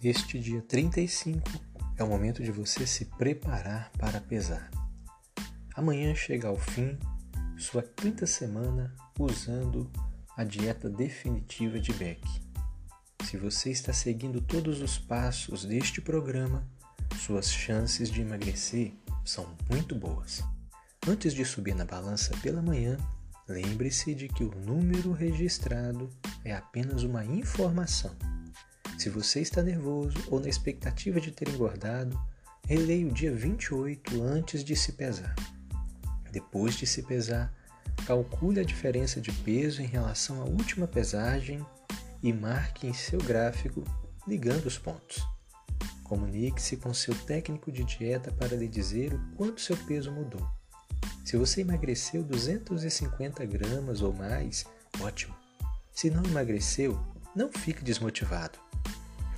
Este dia 35 é o momento de você se preparar para pesar. Amanhã chega ao fim sua quinta semana usando a dieta definitiva de Beck. Se você está seguindo todos os passos deste programa, suas chances de emagrecer são muito boas. Antes de subir na balança pela manhã, lembre-se de que o número registrado é apenas uma informação se você está nervoso ou na expectativa de ter engordado, releia o dia 28 antes de se pesar. Depois de se pesar, calcule a diferença de peso em relação à última pesagem e marque em seu gráfico ligando os pontos. Comunique-se com seu técnico de dieta para lhe dizer o quanto seu peso mudou. Se você emagreceu 250 gramas ou mais, ótimo. Se não emagreceu, não fique desmotivado.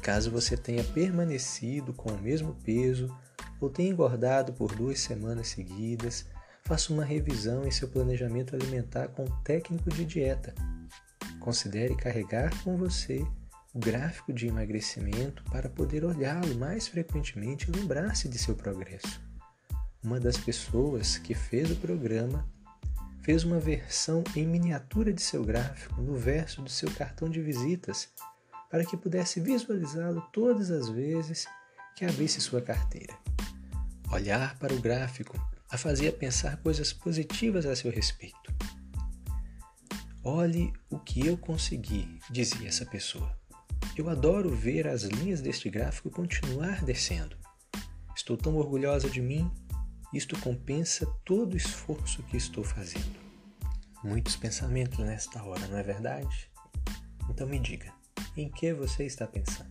Caso você tenha permanecido com o mesmo peso ou tenha engordado por duas semanas seguidas, faça uma revisão em seu planejamento alimentar com um técnico de dieta. Considere carregar com você o gráfico de emagrecimento para poder olhá-lo mais frequentemente e lembrar-se de seu progresso. Uma das pessoas que fez o programa fez uma versão em miniatura de seu gráfico no verso do seu cartão de visitas para que pudesse visualizá-lo todas as vezes que abrisse sua carteira. Olhar para o gráfico a fazia pensar coisas positivas a seu respeito. Olhe o que eu consegui, dizia essa pessoa. Eu adoro ver as linhas deste gráfico continuar descendo. Estou tão orgulhosa de mim, isto compensa todo o esforço que estou fazendo. Muitos pensamentos nesta hora, não é verdade? Então me diga, em que você está pensando.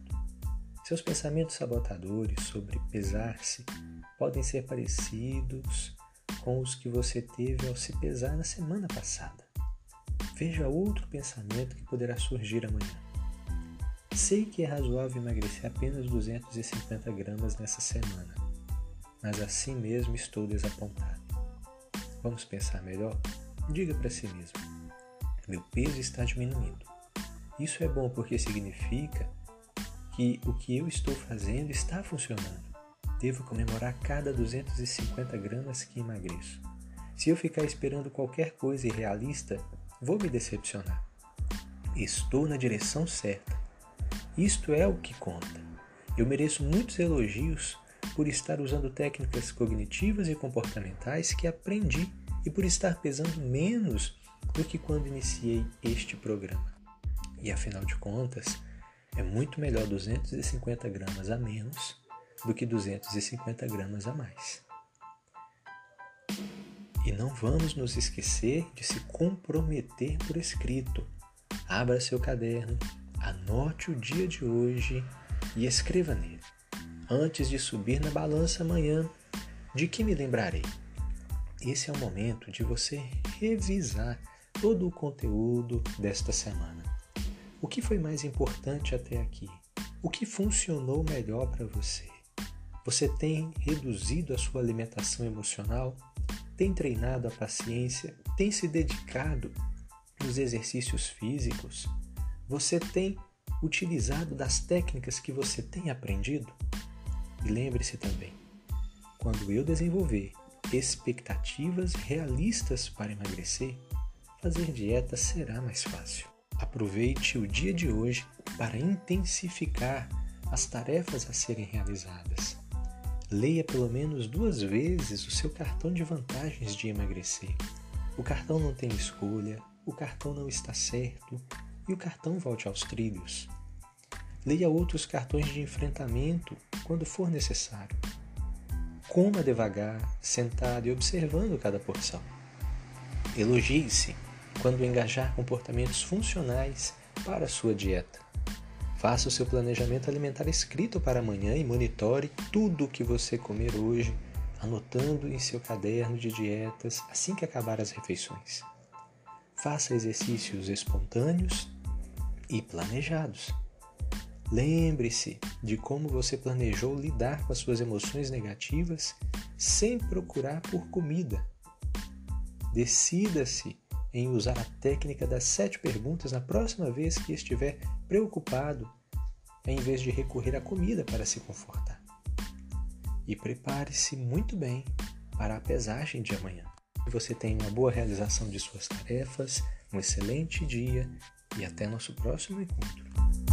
Seus pensamentos sabotadores sobre pesar-se podem ser parecidos com os que você teve ao se pesar na semana passada. Veja outro pensamento que poderá surgir amanhã. Sei que é razoável emagrecer apenas 250 gramas nessa semana, mas assim mesmo estou desapontado. Vamos pensar melhor? Diga para si mesmo: meu peso está diminuindo. Isso é bom porque significa que o que eu estou fazendo está funcionando. Devo comemorar cada 250 gramas que emagreço. Se eu ficar esperando qualquer coisa irrealista, vou me decepcionar. Estou na direção certa. Isto é o que conta. Eu mereço muitos elogios por estar usando técnicas cognitivas e comportamentais que aprendi e por estar pesando menos do que quando iniciei este programa. E afinal de contas, é muito melhor 250 gramas a menos do que 250 gramas a mais. E não vamos nos esquecer de se comprometer por escrito. Abra seu caderno, anote o dia de hoje e escreva nele. Antes de subir na balança amanhã, de que me lembrarei? Esse é o momento de você revisar todo o conteúdo desta semana. O que foi mais importante até aqui? O que funcionou melhor para você? Você tem reduzido a sua alimentação emocional? Tem treinado a paciência? Tem se dedicado nos exercícios físicos? Você tem utilizado das técnicas que você tem aprendido? E lembre-se também, quando eu desenvolver expectativas realistas para emagrecer, fazer dieta será mais fácil. Aproveite o dia de hoje para intensificar as tarefas a serem realizadas. Leia pelo menos duas vezes o seu cartão de vantagens de emagrecer. O cartão não tem escolha, o cartão não está certo e o cartão volte aos trilhos. Leia outros cartões de enfrentamento quando for necessário. Coma devagar, sentado e observando cada porção. Elogie-se quando engajar comportamentos funcionais para a sua dieta. Faça o seu planejamento alimentar escrito para amanhã e monitore tudo o que você comer hoje, anotando em seu caderno de dietas assim que acabar as refeições. Faça exercícios espontâneos e planejados. Lembre-se de como você planejou lidar com as suas emoções negativas sem procurar por comida. Decida-se em usar a técnica das sete perguntas na próxima vez que estiver preocupado em vez de recorrer à comida para se confortar. E prepare-se muito bem para a pesagem de amanhã. Que você tenha uma boa realização de suas tarefas, um excelente dia e até nosso próximo encontro.